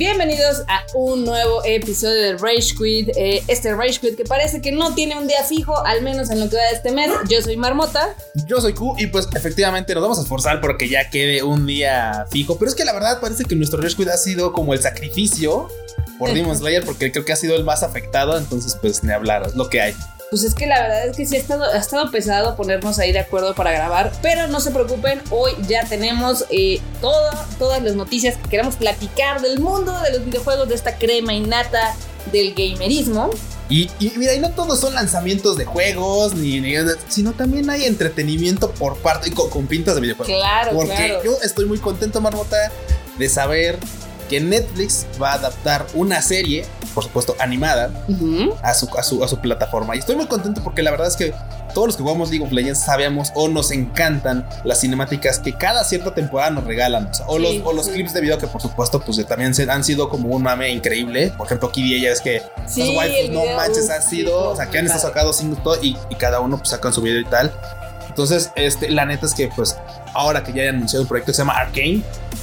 Bienvenidos a un nuevo episodio de Rage Quit. Eh, este Rage Quit que parece que no tiene un día fijo, al menos en lo que va de este mes. Yo soy Marmota. Yo soy Q y pues efectivamente nos vamos a esforzar porque ya quede un día fijo. Pero es que la verdad parece que nuestro Rage Quit ha sido como el sacrificio por Demon Slayer porque creo que ha sido el más afectado. Entonces pues ni hablar, es lo que hay. Pues es que la verdad es que sí ha estado, ha estado pesado ponernos ahí de acuerdo para grabar, pero no se preocupen, hoy ya tenemos eh, todas las noticias que queremos platicar del mundo de los videojuegos, de esta crema innata del gamerismo. Y, mira, y no todos son lanzamientos de juegos, ni, sino también hay entretenimiento por parte con, con pintas de videojuegos. Claro, Porque yo estoy muy contento, Marmota, de saber que Netflix va a adaptar una serie, por supuesto animada, a, su, a, su, a su plataforma. Y estoy muy contento porque la verdad es que todos los que jugamos League of Legends sabemos o nos encantan las cinemáticas que cada cierta temporada nos regalan. O, los, o los clips de video que por supuesto pues también se, han sido como un mame increíble. Por ejemplo, aquí ella es que sí, los no manches ha sido, o sea, que han estado sacados cinco y, y cada uno pues sacan su video y tal. Entonces, este, la neta es que pues ahora que ya hayan anunciado un proyecto que se llama Arcane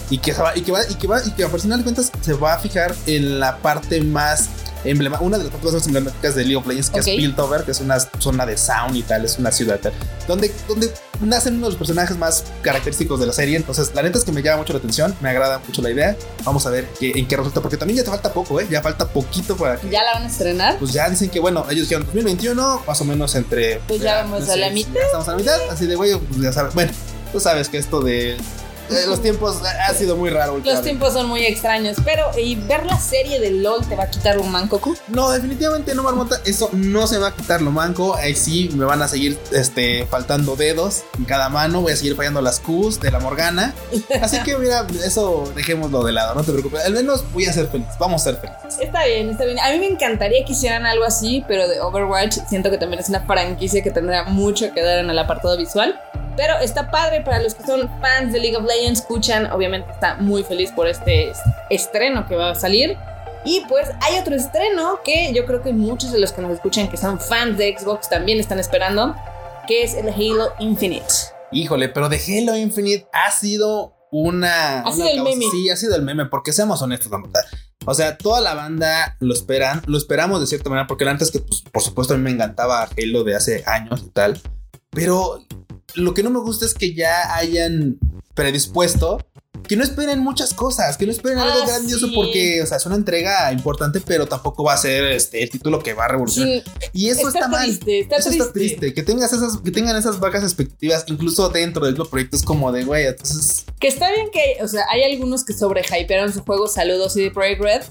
y que, va, y que va y que va y que a final de cuentas se va a fijar en la parte más emblema, una de las partes más emblemáticas de League of Legends, que es Piltover, que es una zona de sound y tal, es una ciudad tal, donde, donde nacen uno de los personajes más característicos de la serie. Entonces, la neta es que me llama mucho la atención, me agrada mucho la idea. Vamos a ver qué, en qué resulta, porque también ya te falta poco, ¿eh? Ya falta poquito para que. ¿Ya la van a estrenar? Pues ya dicen que, bueno, ellos dijeron 2021, más o menos entre. Pues ya, vamos a la mitad. Ya estamos a la mitad, así de, güey, pues ya sabes. Bueno, tú sabes que esto de eh, los tiempos ha sido muy raro. Los tiempos son muy extraños, pero ¿y ver la serie de LOL te va a quitar un manco? No, definitivamente no, Marmota. Eso no se va a quitar lo manco. Ahí sí me van a seguir este, faltando dedos en cada mano. Voy a seguir fallando las Qs de la Morgana. Así que mira, eso dejémoslo de lado, no te preocupes. Al menos voy a ser feliz. Vamos a ser felices. Está bien, está bien. A mí me encantaría que hicieran algo así, pero de Overwatch siento que también es una franquicia que tendrá mucho que dar en el apartado visual. Pero está padre para los que son fans de League of Legends, escuchan, obviamente está muy feliz por este estreno que va a salir. Y pues hay otro estreno que yo creo que muchos de los que nos escuchan que son fans de Xbox también están esperando, que es el Halo Infinite. Híjole, pero de Halo Infinite ha sido una... Ha sido el meme. Sí, ha sido el meme, porque seamos honestos, O sea, toda la banda lo esperan, lo esperamos de cierta manera, porque antes que, pues, por supuesto, a mí me encantaba Halo de hace años y tal. Pero lo que no me gusta es que ya hayan predispuesto que no esperen muchas cosas, que no esperen algo ah, grandioso porque, o sea, es una entrega importante, pero tampoco va a ser este el título que va a revolucionar. Y eso está, mal. Está eso está triste. Que tengas esas, que tengan esas bajas expectativas, incluso dentro de los proyectos como de güey. Entonces. Que está bien que, o sea, hay algunos que sobrehypearon su juego. Saludos y de Project Red.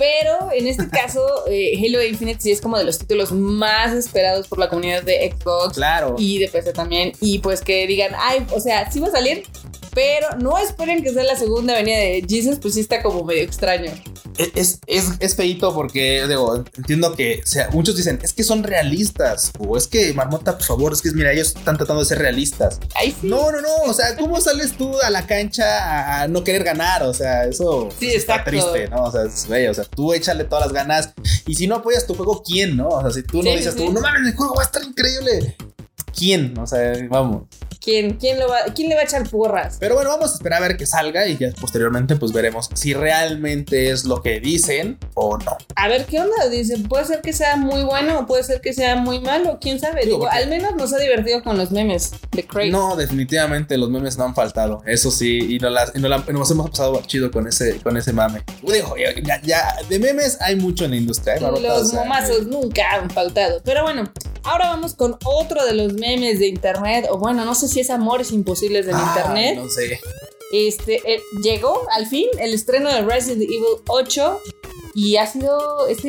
Pero en este caso, eh, Halo Infinite sí es como de los títulos más esperados por la comunidad de Xbox. Claro. Y de PC también. Y pues que digan, ay, o sea, sí va a salir, pero no esperen que sea la segunda venida de Jesus, pues sí está como medio extraño. Es, es, es feito porque, digo, entiendo que sea, muchos dicen, es que son realistas, o es que Marmota, por favor, es que mira, ellos están tratando de ser realistas. No, no, no, o sea, ¿cómo sales tú a la cancha a no querer ganar? O sea, eso sí, está triste, ¿no? O sea, es, o sea, tú échale todas las ganas y si no apoyas tu juego, ¿quién, no? O sea, si tú no dices tú, no mames, el juego va a estar increíble. ¿Quién? O sea, vamos. ¿Quién, quién, lo va, ¿Quién le va a echar porras? Pero bueno, vamos a esperar a ver que salga y ya posteriormente pues veremos si realmente es lo que dicen o no. A ver qué onda, dicen, puede ser que sea muy bueno o puede ser que sea muy malo, quién sabe. Digo, al menos nos ha divertido con los memes de Craig. No, definitivamente los memes no han faltado, eso sí, y, no las, nos hemos pasado chido con ese, con ese mame. Digo, ya, ya, de memes hay mucho en la industria. ¿eh? Los momazos nunca han faltado. Pero bueno, ahora vamos con otro de los memes de internet, o bueno, no sé si es amores imposibles del internet. No sé. Este, eh, llegó al fin el estreno de Resident Evil 8 y ha sido es,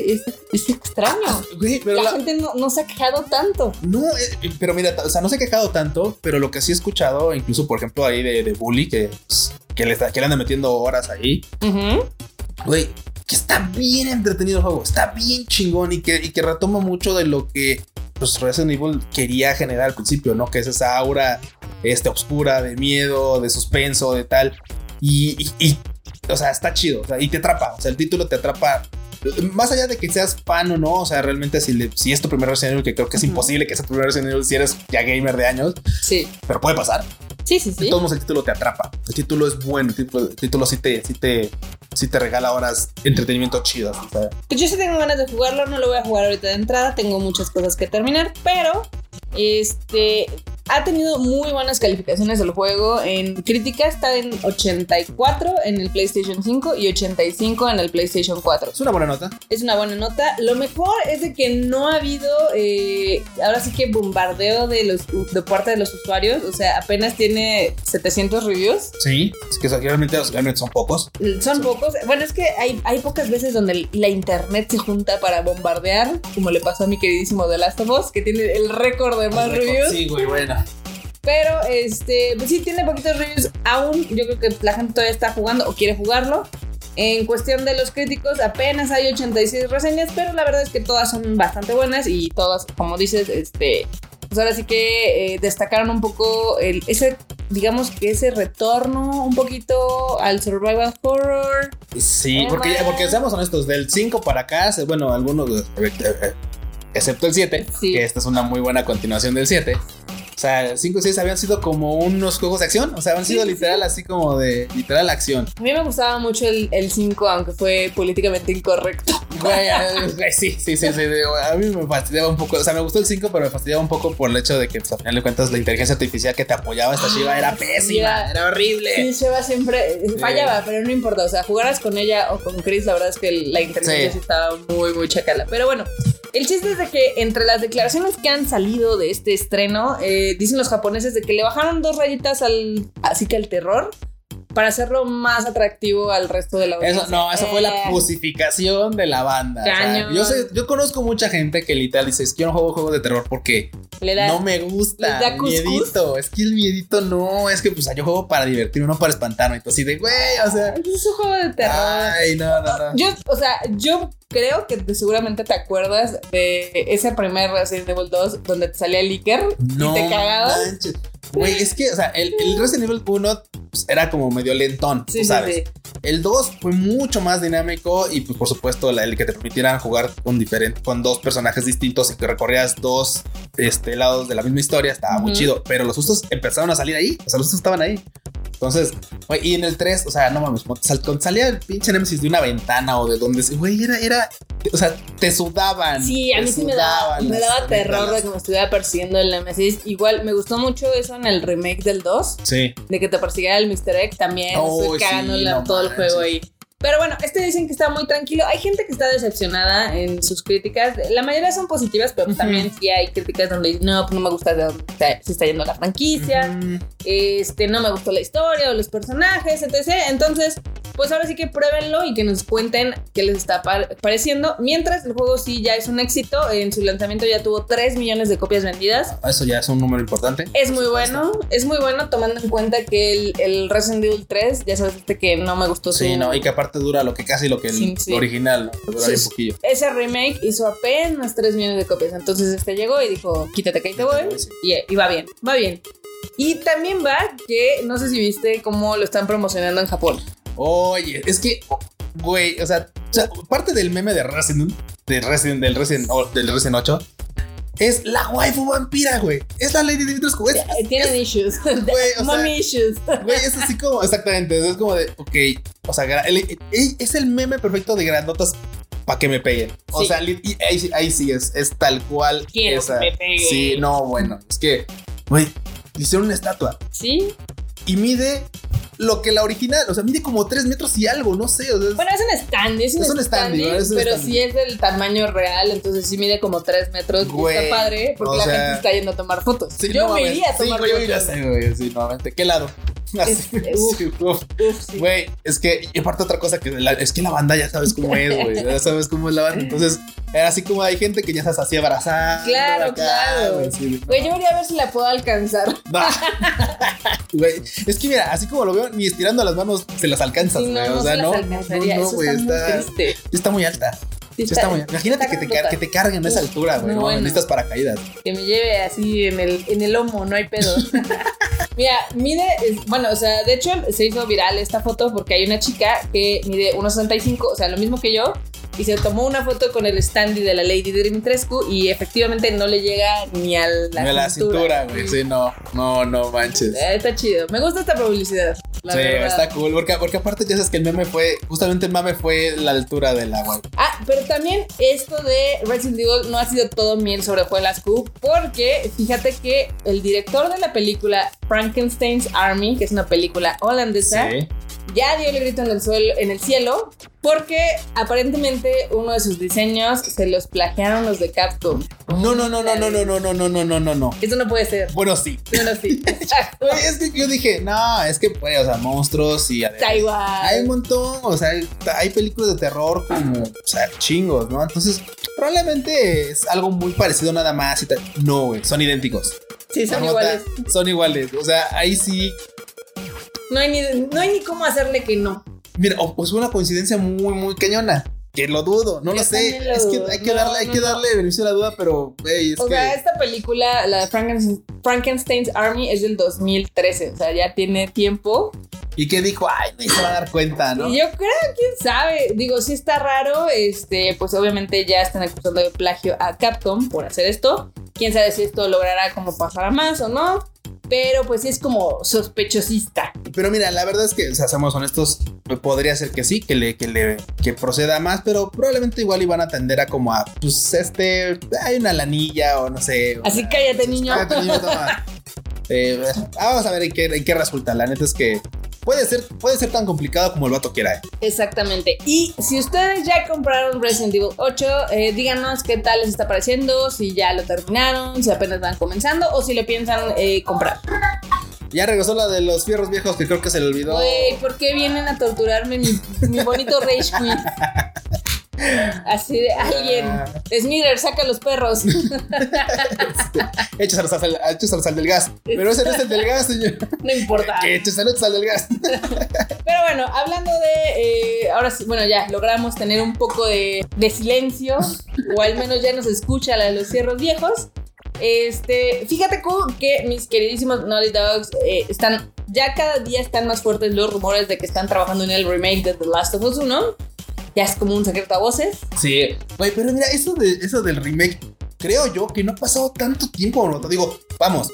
extraño. Ah, la, gente no, se ha quejado tanto. No, eh, pero mira, o sea, no se ha quejado tanto, pero lo que sí he escuchado, incluso por ejemplo ahí de, de Bully, que, pues, que, le que le anda metiendo horas ahí. Güey, que está bien entretenido el juego, está bien chingón y que, y que retoma mucho de lo que pues Resident Evil quería generar al principio, ¿no? Que es esa aura este, oscura de miedo, de suspenso, de tal. Y, o sea, está chido, o sea, y te atrapa, o sea, el título te atrapa. Más allá de que seas fan o no, o sea, realmente si, si es tu primer Resident Evil, que creo que es imposible que sea tu primer Resident Evil si eres ya gamer de años. Sí. Pero puede pasar. Sí, sí, sí. Todos el título te atrapa. El título es bueno. El título, el título sí, te, sí, te, sí te regala horas entretenimiento chido. O sea. Pues yo sí tengo ganas de jugarlo. No lo voy a jugar ahorita de entrada. Tengo muchas cosas que terminar. Pero este ha tenido muy buenas calificaciones el juego. En crítica está en 84 en el PlayStation 5 y 85 en el PlayStation 4. Es una buena nota. Es una buena nota. Lo mejor es de que no ha habido, eh, ahora sí que bombardeo de, los, de parte de los usuarios. O sea, apenas tiene 700 reviews. Sí, es que realmente, realmente son pocos. Son pocos. Bueno, es que hay, hay pocas veces donde la internet se junta para bombardear, como le pasó a mi queridísimo The Last of Us, que tiene el récord de más reviews. Sí, güey, bueno. Pero este, pues sí tiene poquitos reviews aún. Yo creo que la gente todavía está jugando o quiere jugarlo. En cuestión de los críticos, apenas hay 86 reseñas, pero la verdad es que todas son bastante buenas y todas, como dices, este, pues ahora sí que eh, destacaron un poco el, ese, digamos que ese retorno un poquito al survival horror. Sí, porque, porque seamos honestos, del 5 para acá, bueno, algunos, eh, eh, excepto el 7, que esta es una muy buena continuación del 7 o sea, 5 y 6 habían sido como unos juegos de acción. O sea, habían sido literal así como de literal acción. A mí me gustaba mucho el 5, aunque fue políticamente incorrecto. Güey, sí, sí, sí, sí, A mí me fastidiaba un poco. O sea, me gustó el 5, pero me fastidiaba un poco por el hecho de que, pues, al final de cuentas, la inteligencia artificial que te apoyaba esta Shiva era pésima. Era horrible. Sí, Shiva siempre fallaba, pero no importa. O sea, jugaras con ella o con Chris, la verdad es que la inteligencia estaba muy, muy chacala. Pero bueno. El chiste es de que entre las declaraciones que han salido de este estreno, eh, dicen los japoneses de que le bajaron dos rayitas al, así que al terror para hacerlo más atractivo al resto de la audiencia. Eso, no, eso fue la pusificación de la banda. yo sé, yo conozco mucha gente que literal dice, es que yo no juego juegos de terror porque no me gusta. Da miedito. Es que el miedito no, es que pues yo juego para divertirme, no para espantarme. Entonces, así de, güey, o sea. Es un juego de terror. Ay, no, no, no. Yo, o sea, yo creo que seguramente te acuerdas de ese primer Resident Evil 2 donde te salía el Iker y te cagabas. Güey, es que, o sea, el, el Resident Evil 1 pues, era como medio lentón, tú sabes. El 2 fue mucho más dinámico y, pues, por supuesto, el que te permitieran jugar con, diferente, con dos personajes distintos y que recorrías dos este, lados de la misma historia estaba muy chido. Pero los sustos empezaron a salir ahí. O sea, los sustos estaban ahí. Entonces, güey, y en el 3, o sea, no mames, cuando salía el pinche Nemesis de una ventana o de donde, güey, era, era, o sea, te sudaban. Sí, a mí sí me daba, me daba terror de que me estuviera persiguiendo el Nemesis. Igual me gustó mucho eso en el remake del 2. Sí. De que te persiguiera el Mr. Egg también. estoy cagando todo el juego ahí. Pero bueno, este dicen que está muy tranquilo. Hay gente que está decepcionada en sus críticas. La mayoría son positivas, pero también sí hay críticas donde dicen, no, pues no me gusta de dónde se está yendo la franquicia. Este, no me gustó la historia o los personajes, etc. Entonces, pues ahora sí que pruébenlo y que nos cuenten qué les está pareciendo. Mientras el juego sí ya es un éxito. En su lanzamiento ya tuvo 3 millones de copias vendidas. Eso ya es un número importante. Es muy bueno. Es muy bueno tomando en cuenta que el, el Resident Evil 3, ya sabes que no me gustó. Sí, no, y que aparte dura lo que casi lo que el original, dura un poquillo. Ese remake hizo apenas 3 millones de copias. Entonces este llegó y dijo, quítate que ahí te voy. Y, va bien, va bien. Y también va que no sé si viste cómo lo están promocionando en Japón. Oye, es que, güey, o sea, parte del meme de Resident, de Resident, del Resident, del Resident 8 es la waifu vampira, güey. Es la Lady Dimitrescu. Es, Tienen issues. Güey, o Mommy issues. Güey, es así como, exactamente. Es como de, ok, o sea, es el meme perfecto de grandotas para que me peguen. O sea, ahí, sí es, es tal cual. Quiero que me peguen. Sí, no, bueno, es que, güey, hicieron una estatua. Sí. Y mide lo que la original, o sea, mide como 3 metros y algo, no sé. bueno, es un stand, es un, stand, pero sí es del tamaño real, entonces sí mide como 3 metros. y está padre porque la gente está yendo a tomar fotos. yo me iría a tomar fotos. Yo iría a sé, güey, sí, nuevamente. ¿Qué lado? Güey, es que, y aparte otra cosa que es que la banda ya sabes cómo es, güey. Ya sabes cómo es la banda. Entonces, era así como hay gente que ya se hacía abrazar. Claro, claro. Güey, yo voy a ver si la puedo alcanzar. Güey, es que mira, así como lo veo, ni estirando las manos se las alcanzas, güey. o sea, no. No, no, güey, está, está muy alta. está, muy, imagínate que te, que te, carguen a esa altura, güey. No, no necesitas paracaídas. Que me lleve así en el, en el lomo, no hay pedo. Mira, mide, es- bueno, o sea, de hecho se hizo viral esta foto porque hay una chica que mide 1,65, o sea, lo mismo que yo, y se tomó una foto con el standy de la Lady Dimitrescu y efectivamente no le llega ni a la, Ni a la cintura, güey. Sí, no, no, no manches. Eh, está chido. Me gusta esta publicidad. La sí, verdad. está cool. Porque, porque aparte ya sabes que el meme fue, justamente el meme fue la altura del agua. Ah, pero también esto de Resident Evil no ha sido todo miel sobre hojuelas Q, porque fíjate que el director de la película Frankenstein's Army, que es una película holandesa, Sí. Ya dio el grito en el, suelo, en el cielo porque aparentemente uno de sus diseños se los plagiaron los de Capcom. No, no, no, no, no, no, no, no, no, no, no, no, no. Eso no puede ser. Bueno, sí. Bueno, sí. Exacto. Es que yo dije, no, es que, pues, o sea, monstruos y además- Está igual. Hay un montón, o sea, hay películas de terror como, o sea, chingos, ¿no? Entonces, probablemente es algo muy parecido nada más y tal. No, güey, son idénticos. Sí, son Marmota, iguales. Son iguales. O sea, ahí sí. No hay, ni, no hay ni cómo hacerle que no. Mira, o pues una coincidencia muy, muy cañona. Que lo dudo, no Yo lo sé. lo Es que hay que No, darle, hay no, que no. darle beneficio a la duda, pero, güey, es O que. sea, esta película, la de Franken- Frankenstein's Army, es del 2013. O sea, ya tiene tiempo. Y que dijo, ay, ni se va a dar cuenta, ¿no? Yo creo, quién sabe. Digo, si está raro, este, pues obviamente ya están acusando de plagio a Capcom por hacer esto. Quién sabe si esto logrará como pasar a más o no. Pero pues es como sospechosista. Pero mira, la verdad es que, o sea, seamos honestos, podría ser que sí, que le, que le, que proceda más, pero probablemente igual iban a tender a como a, pues, este, hay una lanilla o no sé. Así una- cállate, niño. Cállate, niño, toma. Eh, vamos a ver en qué, en qué resulta. La neta es que puede ser, puede ser tan complicado como el vato quiera. eh. Exactamente. Y si ustedes ya compraron Resident Evil 8, eh, díganos qué tal les está pareciendo, si ya lo terminaron, si apenas van comenzando o si le piensan eh, comprar. Ya regresó la de los fierros viejos que creo que se le olvidó. Güey, ¿por qué vienen a torturarme mi, mi bonito Rage Queen? Así de alguien. Ah. Smithers, saca los perros. Échase al sal, échase al sal del gas. Pero ese no es el del gas, señor. No importa. Que échase al del gas. Pero bueno, hablando de. eh, ahora sí, bueno, ya logramos tener un poco de, de silencio. o al menos ya nos escucha la de los cierros viejos. Este, fíjate que mis queridísimos Naughty Dogs eh, están. Ya cada día están más fuertes los rumores de que están trabajando en el remake de The Last of Us 1. Ya es como un secreto a voces. Sí. Güey, pero mira, eso, de, eso del remake, creo yo que no ha pasado tanto tiempo, ¿no? Te digo, vamos,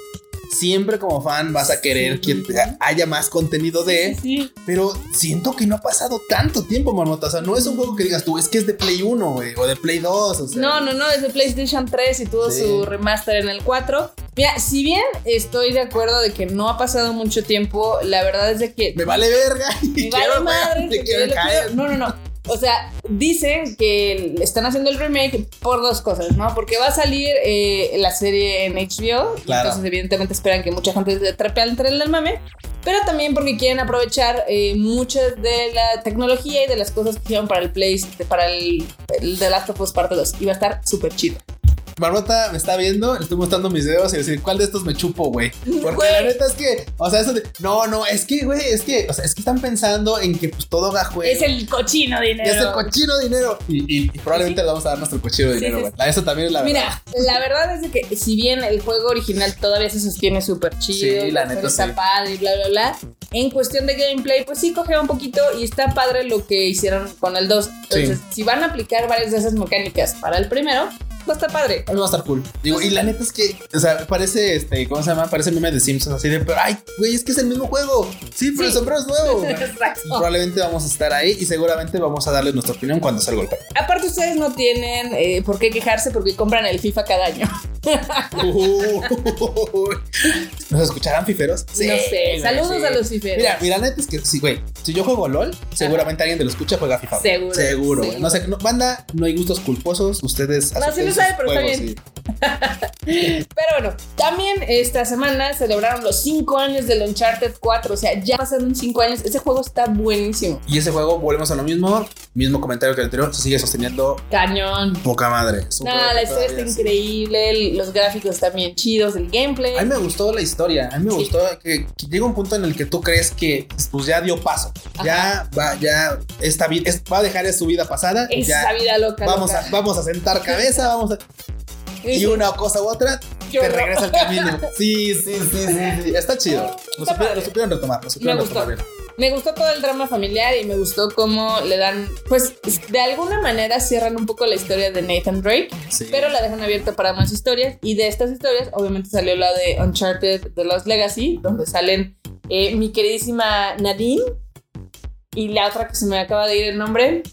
siempre como fan vas a querer que te- haya más contenido de, Sí. pero siento que no ha pasado tanto tiempo, Marmota. O sea, no es un juego que digas tú, es que es de Play 1, güey, o de Play 2, o sea. No, no, no, es de PlayStation 3 y tuvo Sí. su remaster en el 4. Mira, si bien estoy de acuerdo de que no ha pasado mucho tiempo, la verdad es de que Me vale verga. y Me vale quiero- madre, te quiero caer. quiero- No, no, no. O sea, dicen que están haciendo el remake por dos cosas, ¿no? Porque va a salir eh, la serie en HBO. Claro. Entonces, evidentemente, esperan que mucha gente se trepe al tren del mame. Pero también porque quieren aprovechar eh, muchas de la tecnología y de las cosas que hicieron para el Play, para el, el The Last of Us Parte 2. Y va a estar súper chido. Marmota me está viendo, le estoy mostrando mis dedos y decir, ¿cuál de estos me chupo, güey? Porque Güey. la neta es que, o sea, eso de, no, no, es que, güey, es que, o sea, es que están pensando en que pues todo gajo Es el cochino dinero. Es el cochino dinero. Y, y- y probablemente le vamos a dar nuestro cochino dinero, sí, güey. Eso también es la verdad. Mira, la verdad es de que si bien el juego original todavía se sostiene súper chido, Sí, la neta, está padre y bla, bla, bla, en cuestión de gameplay, pues sí coge un poquito y está padre lo que hicieron con el 2. Entonces, si van a aplicar varias de esas mecánicas para el primero, está padre. A mí va a estar cool. Digo, y la neta es que, o sea, parece este, ¿cómo se llama? Parece meme de Simpsons, así de, pero ay, güey, es que es el mismo juego. Sí, pero Sí. el sombrero es nuevo. Exacto. Probablemente vamos a estar ahí y seguramente vamos a darles nuestra opinión cuando salga el juego. Aparte, ustedes no tienen eh, por qué quejarse porque compran el FIFA cada año. ¿Nos escucharán fiferos? no sé. Saludos a los fiferos. Mira, mira, neta es que sí, güey. Si yo juego LOL, seguramente alguien de lo escucha juega FIFA. Seguro, Seguro. No sé, no, banda, no hay gustos culposos. Ustedes. Sí lo sabe, pero está juegos bien. Pero bueno, también esta semana celebraron los 5 años del Uncharted 4. O sea, ya pasaron 5 años. Ese juego está buenísimo. Y ese juego, volvemos a lo mismo. Mismo comentario que el anterior, se sigue sosteniendo Cañón. poca madre. Nada, la historia está increíble. Los gráficos están bien chidos. El gameplay. A mí me gustó la historia. A mí me Sí. gustó que, que llega un punto en el que tú crees que pues ya dio paso. Ya va, ya esta vida va a dejar su vida pasada. Esa ya vida loca. vamos loca. a, vamos a sentar cabeza, vamos a. Y una cosa u otra, te regresa al camino. Sí, sí, sí, sí, sí. Está chido. Lo, Está supieron, lo supieron retomar. Lo supieron Me gustó. retomar bien. Me gustó todo el drama familiar y me gustó cómo le dan, pues de alguna manera cierran un poco la historia de Nathan Drake, Sí. pero la dejan abierta para más historias. Y de estas historias, obviamente salió la de Uncharted The Lost Legacy, donde salen eh, mi queridísima Nadine y la otra que se me acaba de ir el nombre,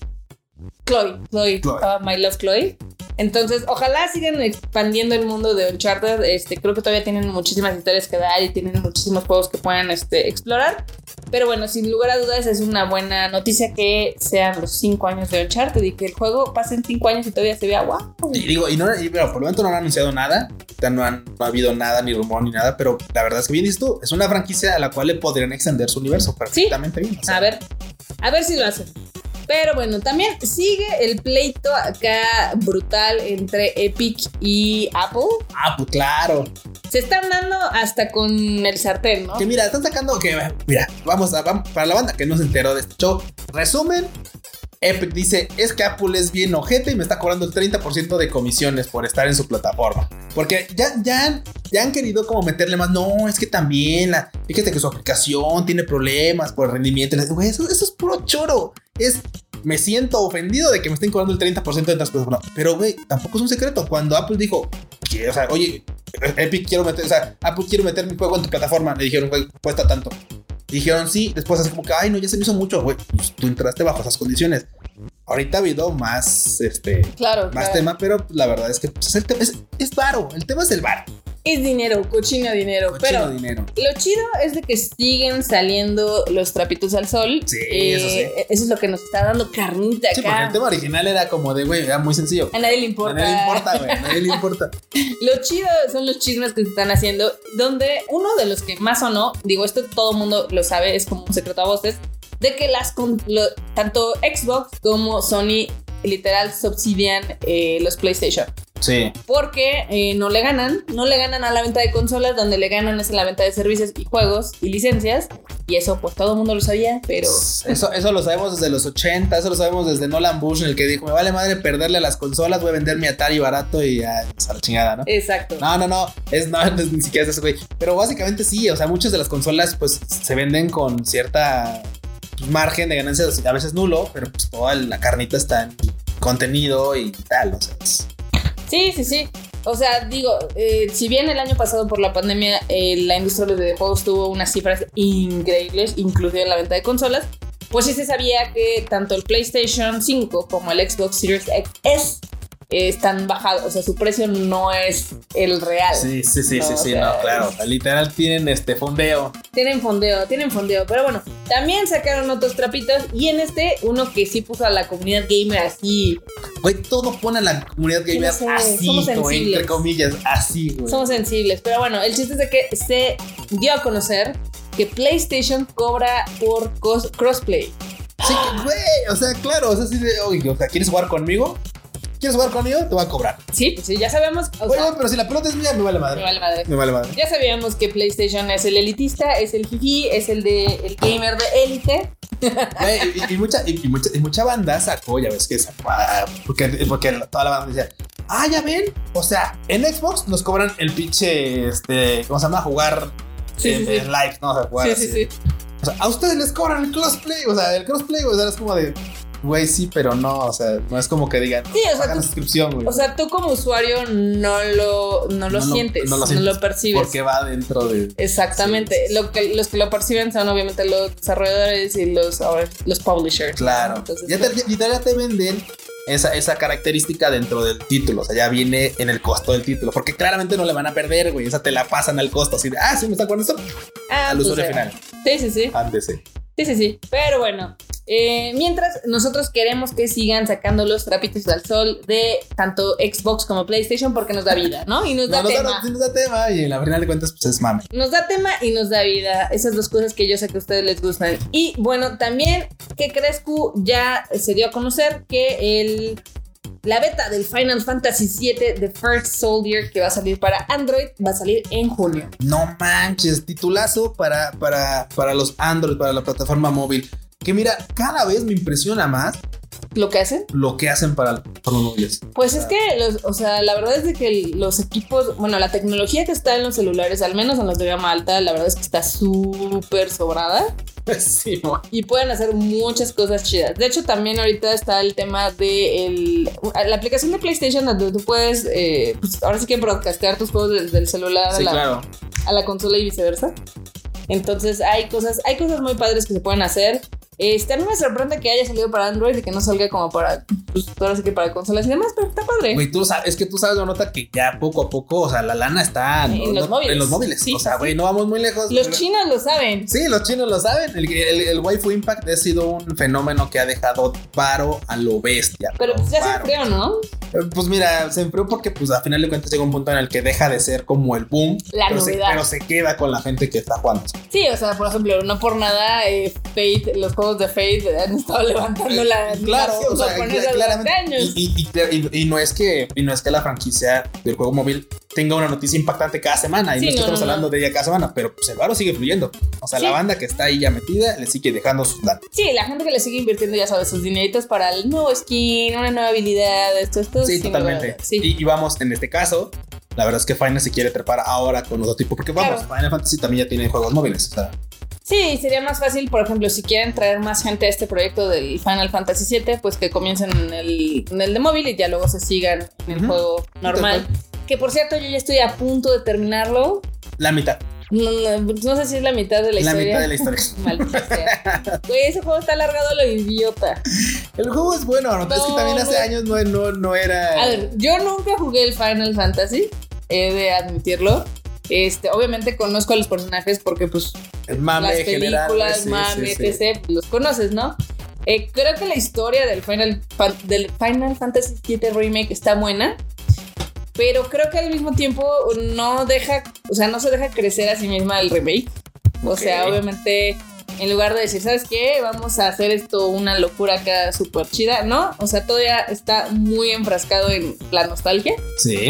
Chloe. Chloe, Chloe. ah, My Love Chloe. Entonces, ojalá sigan expandiendo el mundo de Uncharted. Este, creo que todavía tienen muchísimas historias que dar y tienen muchísimos juegos que puedan este, explorar. Pero bueno, sin lugar a dudas es una buena noticia que sean los 5 años de Uncharted y que el juego pase en 5 años y todavía se vea guau. Y digo, y no, y, pero por el momento no han anunciado nada, no, han, no ha habido nada, ni rumor, ni nada, pero la verdad es que bien dices tú, es una franquicia a la cual le podrían extender su universo perfectamente bien. o sea, A ver, a ver si lo hacen. Pero bueno, también sigue el pleito acá brutal entre Epic y Apple. Ah, pues claro. Se están dando hasta con el sartén, ¿no? Que mira, están sacando que, mira, vamos a, vamos, para la banda que no se enteró de este show, resumen, Epic dice, es que Apple es bien ojete y me está cobrando el 30% de comisiones por estar en su plataforma. Porque ya, ya, ya han querido como meterle más, no, es que también, la, fíjate que su aplicación tiene problemas por rendimiento. Güey, eso, eso es puro choro. Es, me siento ofendido de que me estén cobrando el 30% de transporte. Pero, güey, tampoco es un secreto. Cuando Apple dijo, o sea, oye, Epic quiero meter, o sea, Apple quiero meter mi juego en tu plataforma, le dijeron, güey, cuesta tanto. Dijeron sí, después así como que, ay, no, ya se me hizo mucho, güey, pues tú entraste bajo esas condiciones. Ahorita ha habido más, este, Claro, más claro. tema, pero la verdad es que pues, es, el es, es varo, el tema es el varo. Es dinero, cochino dinero. Cochino pero dinero. lo chido es de que siguen saliendo los trapitos al sol. Sí, Eh, eso sí. Eso es lo que nos está dando carnita Sí, porque acá. el tema original era como de, güey, era muy sencillo. A nadie le A importa. nadie le importa, güey, a nadie le importa. Lo chido son los chismes que se están haciendo, donde uno de los que más o no, digo, esto todo el mundo lo sabe, es como un secreto a voces, de que las con- lo- tanto Xbox como Sony literal subsidian eh, los PlayStation. Sí. Porque eh, no le ganan, no le ganan a la venta de consolas, donde le ganan es en la venta de servicios y juegos y licencias. Y eso pues todo el mundo lo sabía, pero... Eso, eso lo sabemos desde los 80, eso lo sabemos desde Nolan Bush, en el que dijo, me vale madre perderle a las consolas, voy a vender mi Atari barato y a, a la chingada, ¿no? Exacto. No, no, no, es, no, no es ni siquiera es eso, güey. Pero básicamente sí, o sea, muchas de las consolas pues se venden con cierta pues, margen de ganancias, a veces nulo, pero pues toda la carnita está en contenido y tal, o sea, es- Sí, sí, sí. O sea, digo, eh, si bien el año pasado por la pandemia eh, la industria de videojuegos tuvo unas cifras increíbles, inclusive en la venta de consolas, pues sí se sabía que tanto el PlayStation 5 como el Xbox Series X están bajados. O sea, su precio no es el real. sí, sí, sí, No, sí, sí, sea, no, claro, literal tienen este fondeo. Tienen fondeo, tienen fondeo. Pero bueno, también sacaron otros trapitos. Y en este, uno que sí puso a la comunidad gamer así. Güey, todo pone a la comunidad gamer sé, así, somos sensibles. entre comillas, así, güey. Somos sensibles. Pero bueno, el chiste es de que se dio a conocer que PlayStation cobra por crossplay. Sí, güey, o sea, claro, o sea, sí oye, o sea, ¿quieres jugar conmigo? ¿Quieres jugar conmigo? Te voy a cobrar. Sí, pues sí, ya sabemos. O Oye, sea, pero si la pelota es mía, me vale madre. me vale madre. Me vale madre. Ya sabíamos que PlayStation es el elitista, es el fifi, es el de el gamer de élite. Güey, y, y mucha, y, y mucha, y mucha banda sacó, ya ves que sacó, ah, porque, porque toda la banda decía, ah, ya ven, o sea, en Xbox nos cobran el pinche, este, ¿cómo se llama? Jugar Sí, en, sí, sí. en live, ¿no? O sea, jugar Sí, así. sí, sí. O sea, a ustedes les cobran el crossplay, o sea, el crossplay, o sea, es como de, güey, sí, pero no, o sea, no es como que digan, Sí, o sea, tú- suscripción, güey. O sea, tú como usuario no lo, no lo No lo- sientes, no no lo lo, sientes, percibes. porque va dentro de... Exactamente. Sí. Lo que, los que lo perciben son obviamente los desarrolladores y los, ahora, los publishers. Claro. Entonces, ya, te, ya- te venden esa, esa característica dentro del título. O sea, ya viene en el costo del título. Porque claramente no le van a perder, güey. Esa te la pasan al costo. Así de, ah, sí, me está con esto. ah, al pues, usuario final. Sí, sí, sí. Ándese. Sí, sí, sí. Pero bueno, eh, mientras nosotros queremos que sigan sacando los trapitos al sol de tanto Xbox como PlayStation porque nos da vida, ¿no? Y nos da No, nos tema. da, sí nos da tema. Y la final de cuentas, pues es mame. Nos da tema y nos da vida. Esas dos cosas que yo sé que a ustedes les gustan. Y bueno, también que Crescu ya se dio a conocer que el, la beta del Final Fantasy VII The First Soldier que va a salir para Android va a salir en junio. No manches, titulazo para, para, para los Android, para la plataforma móvil. Que mira, cada vez me impresiona más lo que hacen. Lo que hacen para, para los móviles. Pues es que, los, o sea, la verdad es de que los equipos, bueno, la tecnología que está en los celulares, al menos en los de gama alta, la verdad es que está súper sobrada. Sí. Y pueden hacer muchas cosas chidas. De hecho, también ahorita está el tema de el, la aplicación de PlayStation donde tú puedes, eh, pues ahora sí que broadcastear tus juegos desde el celular a, Sí, la, claro. a la consola y viceversa. Entonces hay cosas, hay cosas muy padres que se pueden hacer. Este, a mí me sorprende que haya salido para Android y que no salga como para, pues ahora sí que para consolas y demás, pero está padre. Güey, tú sabes, es que tú sabes, la nota que ya poco a poco, o sea, la lana está En no- los no- móviles. En los móviles. Sí, o sea, sí, güey, no vamos muy lejos. Los Pero- chinos lo saben. Sí, los chinos lo saben. El, el, el waifu impact ha sido un fenómeno que ha dejado paro a lo bestia. Pero pues ya se enfrió, ¿no? Eh, Pues mira, se enfrió porque pues a final de cuentas llega un punto en el que deja de ser como el boom. La pero se, novedad. pero se queda con la gente que está jugando. Sí, o sea, por ejemplo, no por nada eh, Fate, los juegos de Fate han estado levantando la Claro, animación o sea, claramente. años. Y, y- y- y no es que y no es que la franquicia del juego móvil tenga una noticia impactante cada semana. Y Sí, no no, estamos no, no. hablando de ella cada semana, pero pues el varo sigue fluyendo. O sea, Sí. la banda que está ahí ya metida le sigue dejando sus datos. Sí, la gente que le sigue invirtiendo, ya sabes, sus dineritos para el nuevo skin, una nueva habilidad, esto, esto. Sí, totalmente. Sí. Y, y vamos, en este caso, la verdad es que Final se quiere trepar ahora con otro tipo, porque vamos, Claro. Final Fantasy también ya tiene juegos móviles. O sea, Sí, sería más fácil, por ejemplo, si quieren traer más gente a este proyecto del Final Fantasy VII, pues que comiencen en el, en el de móvil y ya luego se sigan en el juego normal. Que por cierto, yo ya estoy a punto de terminarlo. la mitad. No, no- no sé si es la mitad de la, La, historia. mitad de la historia. Maldita sea. Güey, ese juego está alargado a lo idiota. El juego es bueno, ¿no? es que también hace años no, no, no era. A ver, yo nunca jugué el Final Fantasy, he de admitirlo. Este, obviamente conozco a los personajes porque pues el mame las general. películas, sí, mame, sí, sí. etc, los conoces, ¿no? Eh, creo que la historia del Final, del Final Fantasy VII Remake está buena, pero creo que al mismo tiempo no deja, o sea, no se deja crecer a sí misma el remake. O sea, obviamente, en lugar de decir, ¿sabes qué? Vamos a hacer esto una locura acá súper chida, ¿no? O sea, todavía está muy enfrascado en la nostalgia, Sí.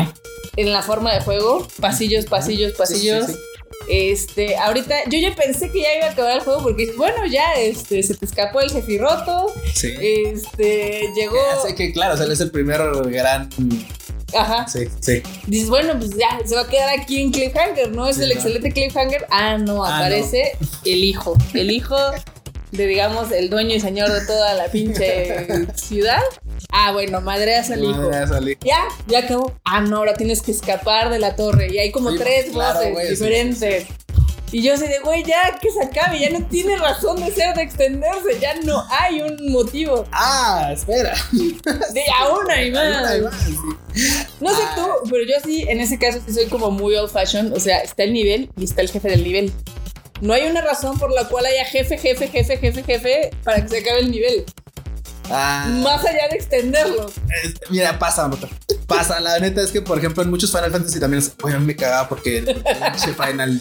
en la forma de juego, pasillos, pasillos, pasillos. Sí, sí, sí. Este, ahorita yo ya pensé que ya iba a acabar el juego porque bueno, ya este se te escapó el jefiroto, Sí. este llegó, Ya sé que, claro, o sea, es el primer gran. ajá. Sí, sí. Dices, bueno, pues ya se va a quedar aquí en cliffhanger, ¿no? Es Sí, el ¿no? excelente cliffhanger. Ah, no, Ah, aparece el hijo, el hijo de digamos el dueño y señor de toda la pinche ciudad. Ah, bueno, madreas al hijo. Ya. Ya, ya acabó. Ah, no, ahora tienes que escapar de la torre. Y hay como Sí, tres claro, voces sí, diferentes. Y yo así de, güey, ya que se acabe, ya no tiene razón de ser, de extenderse, ya no hay un motivo. Ah, espera. De aún hay más. Sí. No sé Ah. tú, pero yo sí, en ese caso sí soy como muy old fashion. O sea, está el nivel y está el jefe del nivel. No hay una razón por la cual haya jefe, jefe, jefe, jefe, jefe para que se acabe el nivel. Ah, Más allá de extenderlo. es- mira, pasa, nota. Pasa. La neta es que, por ejemplo, en muchos Final Fantasy también, es- mí me cagaba porque el, el Final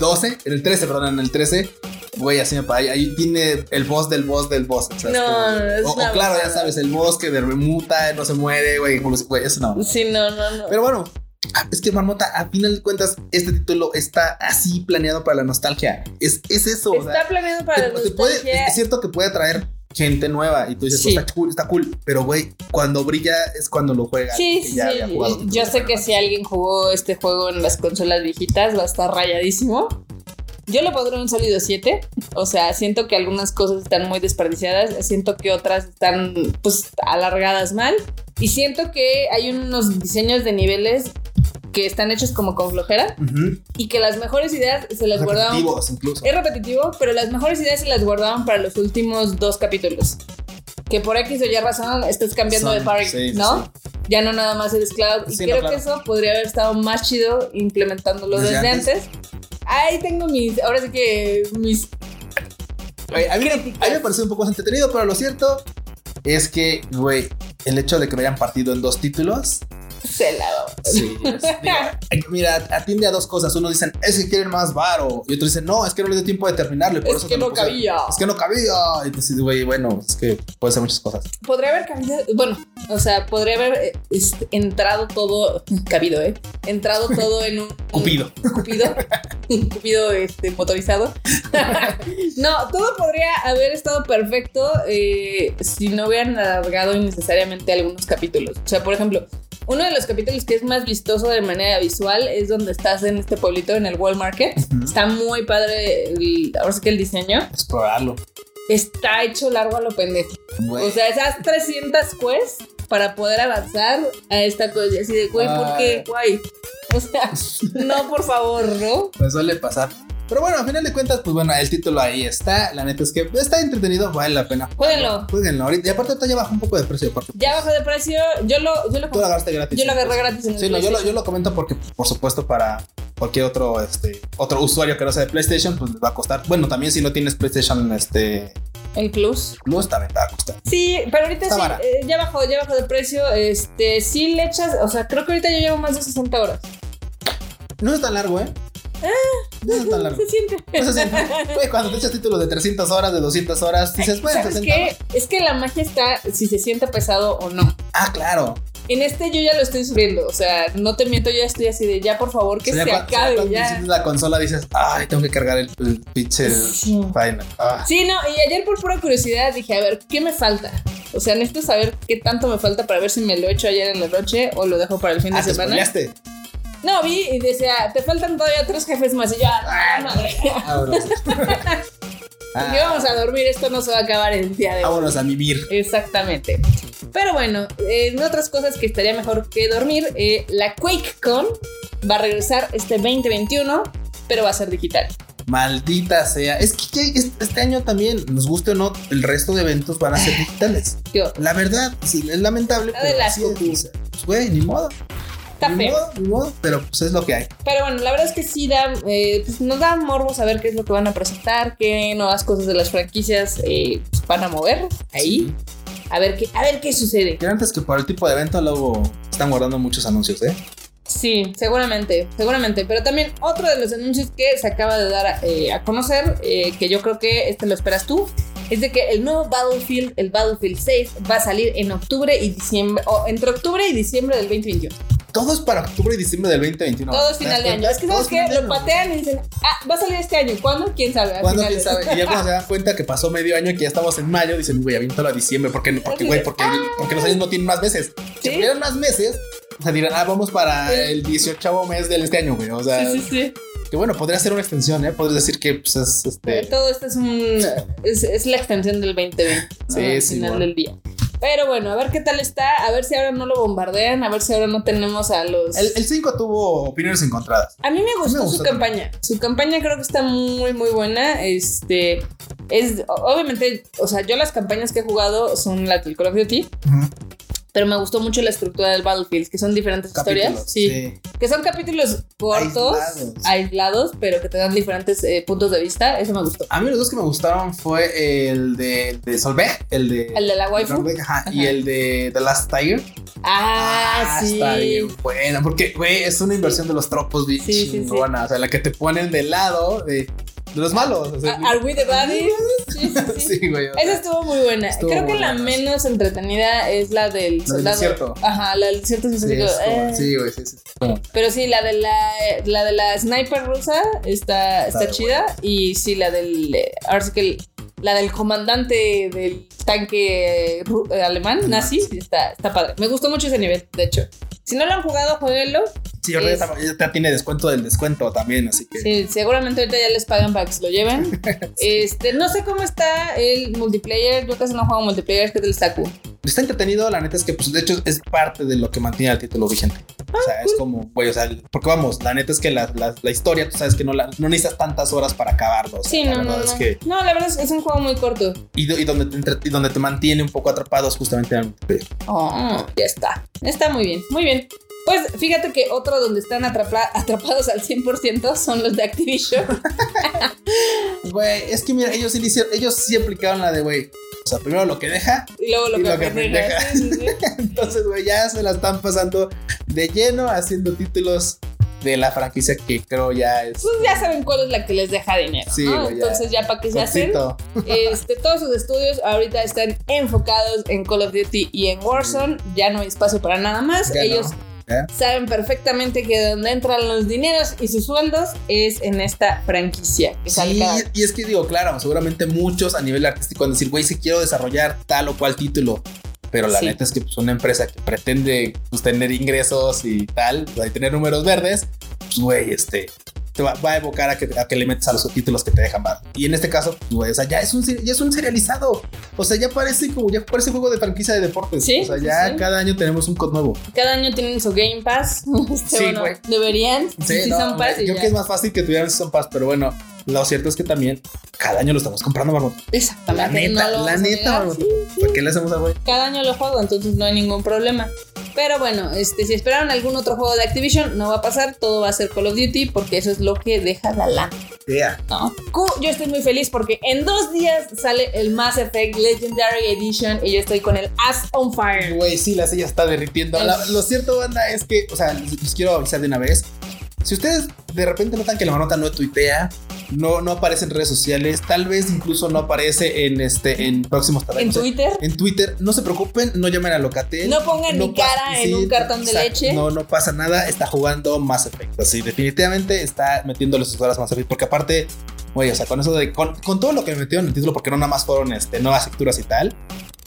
12, en el 13, perdón, en el 13, güey, así me pasa. Ahí, tiene el boss del boss del boss. o sea, No, como- es o, o claro, ya sabes, el boss que de remuta, no se muere, güey, güey, eso no. Sí, no, no, no. Pero bueno, es que Marmota, a final de cuentas, este título está así planeado para la nostalgia. Es, es eso. o sea, Está planeado para te- la puede- nostalgia. es cierto que puede atraer gente nueva y tú dices, Sí. "Oh, está cool, está cool, pero güey, cuando brilla es cuando lo juega. Sí, sí, sí. Yo sé que si alguien jugó este juego en las consolas viejitas va a estar rayadísimo. Yo le pondré un sólido 7. O sea, siento que algunas cosas están muy desperdiciadas. Siento que otras están pues alargadas mal. Y siento que hay unos diseños de niveles que están hechos como con flojera. Y que las mejores ideas se las guardaban incluso. es repetitivo, pero las mejores ideas se las guardaban para los últimos dos capítulos. Que por X o Y razón estás cambiando Son- de party, sí, ¿no? sí. Ya no nada más eres cloud. Y Sí, creo no, claro. que eso podría haber estado más chido implementándolo Desde desde, antes. antes. Ahí tengo mis, ahora sí que mis... Güey, a, mí, a mí me pareció un poco más entretenido, pero lo cierto es que, güey, el hecho de que me hayan partido en dos títulos. Se la Sí, es- digo, mira, atiende a dos cosas. Unos dicen, es que quieren más varo. Y otros dicen, no, es que no les dio tiempo de terminarlo. y por Es eso que no cabía. Es que no cabía. Y entonces, güey, bueno, es que puede ser muchas cosas. Podría haber cabido, bueno, o sea, podría haber eh, este, entrado todo, cabido, ¿eh? Entrado todo en un... Cupido. Cupido. Cupido este, motorizado. no, todo podría haber estado perfecto eh, si no hubieran alargado innecesariamente algunos capítulos. O sea, por ejemplo, uno de los capítulos que es más vistoso de manera visual es donde estás en este pueblito en el Wall Market. Está muy padre, el, ahora sí que el diseño. Explorarlo. Está hecho largo a lo pendejo. O sea, esas 300 quests para poder avanzar a esta cosa. Así de, güey, ¿por qué? Guay. O sea, no, por favor, ¿no? Pues suele pasar. Pero bueno, a final de cuentas, pues bueno, el título ahí está. La neta es que está entretenido, vale la pena. Jueguenlo. Jueguenlo. Ahorita, y aparte, ahorita ya bajó un poco de precio. Porque, ya bajó de precio. Yo lo, yo lo Tú lo agarraste gratis. Yo lo agarré gratis en el Sí, no, yo lo, yo lo comento porque, por supuesto, para cualquier otro, este, otro usuario que no sea de PlayStation, pues les va a costar. Bueno, también si no tienes PlayStation, este. El Plus. Plus también te va a costar. Sí, pero ahorita sí, eh, ya bajó, ya bajó de precio. Este, sí le echas, o sea, creo que ahorita yo llevo más de 60 horas. No es tan largo, ¿eh? Ah, no es tan largo. Se siente. Se siente. Oye, cuando te echas títulos de 300 horas, de 200 horas, dices, bueno, 60 qué? Es que la magia está si se siente pesado o no. Ah, claro. En este yo ya lo estoy sufriendo, o sea, no te miento, yo ya estoy así de ya, por favor, que se acabe. Cuando ya. la consola dices, ay, tengo que cargar el, el pinche sí. Ah. Sí, no, y ayer por pura curiosidad dije, a ver, ¿qué me falta? O sea, necesito saber qué tanto me falta para ver si me lo echo ayer en la noche o lo dejo para el fin ah, de semana. ¿te no, vi y decía, te faltan todavía tres jefes más. Y yo, ah, madre. Ah, y vamos a dormir, esto no se va a acabar el día de hoy. Vámonos a vivir. Exactamente. Pero bueno, en otras cosas que estaría mejor que dormir, eh, la QuakeCon va a regresar este 2021, pero va a ser digital. Maldita sea. Es que este año también, nos guste o no, el resto de eventos van a ser digitales. La verdad, sí, es lamentable. pero así es, pues, güey, ni modo. Está feo. pero pues es lo que hay. Pero bueno, la verdad es que sí da, eh, pues nos da morbo saber qué es lo que van a presentar, qué nuevas cosas de las franquicias eh, pues, van a mover ahí. A ver qué, a ver qué sucede. Que antes que por el tipo de evento luego están guardando muchos anuncios, ¿eh? Sí, seguramente, seguramente. Pero también otro de los anuncios que se acaba de dar eh, a conocer, que yo creo que este lo esperas tú, es de que el nuevo Battlefield, el Battlefield 6, va a salir en octubre y diciembre, o entre octubre y diciembre del 2021 todo es para octubre y diciembre del 2021. Todo es final de año. Es que sabes que lo patean y dicen, ah, va a salir este año. ¿Cuándo? ¿Quién sabe? ¿Cuándo? ¿Quién sabe? Y ya cuando se dan cuenta que pasó medio año y que ya estamos en mayo, dicen, güey, aviéntalo a diciembre. ¿Por qué? Porque, güey, porque, porque los años no tienen más meses. Si tuvieran más meses, o sea, dirán, ah, vamos para el 18 mes del este año, güey. O sea, sí, sí, sí. Que bueno, podría ser una extensión, ¿eh? Podrías decir que pues, es este. Todo esto es un. Es, es la extensión del 2020. Sí, Al final del día. Pero bueno, a ver qué tal está, a ver si ahora no lo bombardean, a ver si ahora no tenemos a los... El 5 tuvo opiniones encontradas. A mí me gustó, su campaña. Su campaña creo que está muy, muy buena. Este, es, obviamente, o sea, yo las campañas que he jugado son las del Call of Duty pero me gustó mucho la estructura del Battlefield, que son diferentes historias. Sí, Que son capítulos cortos, aislados. pero que te dan diferentes eh, puntos de vista. Eso me gustó. A mí los dos que me gustaron fue el de, de Solveig, el de. El de la waifu. Y el de The Last Tiger. Ah, ah sí. Está bien buena, porque, güey, es una inversión de los tropos bien sí, chingona. O sea, la que te ponen de lado de de los malos. O sea, ¿Are we the baddies? Sí, sí, sí. güey. Esa estuvo muy buena. Creo que la menos entretenida es la del soldado. Del desierto. Ajá, la del desierto sí, eh. sí, güey, sí, sí. Pero sí, la de la, la de la sniper rusa está, está, chida. Y sí, la del. Ahora sí que la del comandante del tanque eh, alemán, nazi, está, está padre. Me gustó mucho ese nivel, de hecho. Si no lo han jugado, jueguenlo. Sí, ahorita ya tiene descuento del descuento también, así que. Sí, seguramente ahorita ya les pagan para que se lo lleven. Este, no sé cómo está el multiplayer. Yo casi no juego multiplayer, ¿qué tal está Está entretenido, la neta es que, pues, de hecho, es parte de lo que mantiene el título vigente. o sea, es como, güey, o sea, porque vamos, la neta es que la, la, historia, tú sabes que no, la, no necesitas tantas horas para acabarlo. sí, no, no, es que. No, la verdad es que es un juego muy corto. Y, y donde, te, y donde te mantiene un poco atrapado es justamente en el multiplayer. Oh, ya está. Está muy bien, muy bien. Pues fíjate que otro donde están atrapados al 100% son los de Activision. Güey, es que mira, ellos sí, ellos sí aplicaron la de, güey, o sea, primero lo que deja y luego lo, que, deja. Entonces, güey, ya se la están pasando de lleno haciendo títulos de la franquicia que creo ya es. Pues ya saben cuál es la que les deja dinero. Sí, Entonces, ya, para que se hacen. Este, todos sus estudios ahorita están enfocados en Call of Duty y en Warzone. Ya no hay espacio para nada más. Ellos saben perfectamente que donde entran los dineros y sus sueldos es en esta franquicia. Que sí, y es que digo, claro, seguramente muchos a nivel artístico van a decir, güey, si quiero desarrollar tal o cual título. Pero la neta es que pues, una empresa que pretende pues, tener ingresos y tal, pues, tener números verdes, pues, güey, este, te va, a evocar a que, a que, le metes a los títulos que te dejan mal. Y en este caso, pues, o sea, ya es un, ya es un serializado. O sea, ya parece como, ya parece juego de franquicia de deportes. Sí, o sea, ya cada año tenemos un code nuevo. Cada año tienen su Game Pass. Este, sí, bueno, deberían. Sí, Season Pass. Yo creo que es más fácil que tuvieran Season Pass, pero bueno, lo cierto es que también cada año lo estamos comprando, Marmot. Exactamente. La neta, la neta, ¿Por qué le hacemos a güey? Cada año lo juego, entonces no hay ningún problema. Pero bueno, este, si esperaron algún otro juego de Activision, no va a pasar, todo va a ser Call of Duty porque eso es lo que deja la lana. Yeah. ¿No? Yo estoy muy feliz porque en dos días sale el Mass Effect Legendary Edition y yo estoy con el Ass on Fire. Güey, sí, la silla está derritiendo. lo cierto, banda, es que, o sea, les quiero avisar de una vez. Si ustedes de repente notan que la manota no tuitea, no, no aparece en redes sociales, tal vez incluso no aparece en este en próximos ¿En Twitter? En Twitter, no se preocupen, no llamen a Locatel. No pongan mi cara en un cartón de leche. No, no pasa nada, está jugando más efecto. Sí, definitivamente está metiéndole sus horas más efecto, porque aparte, oye, o sea, con eso de con, todo lo que me metió en el título, porque no nada más fueron este, nuevas lecturas y tal.